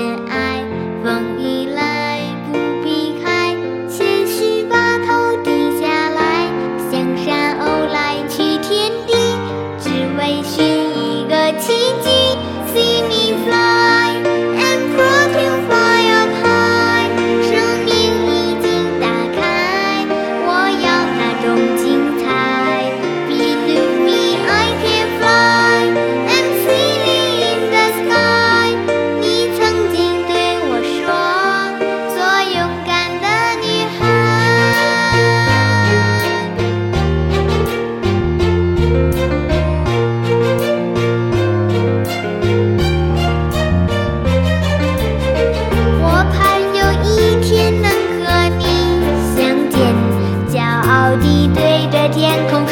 can I? 天空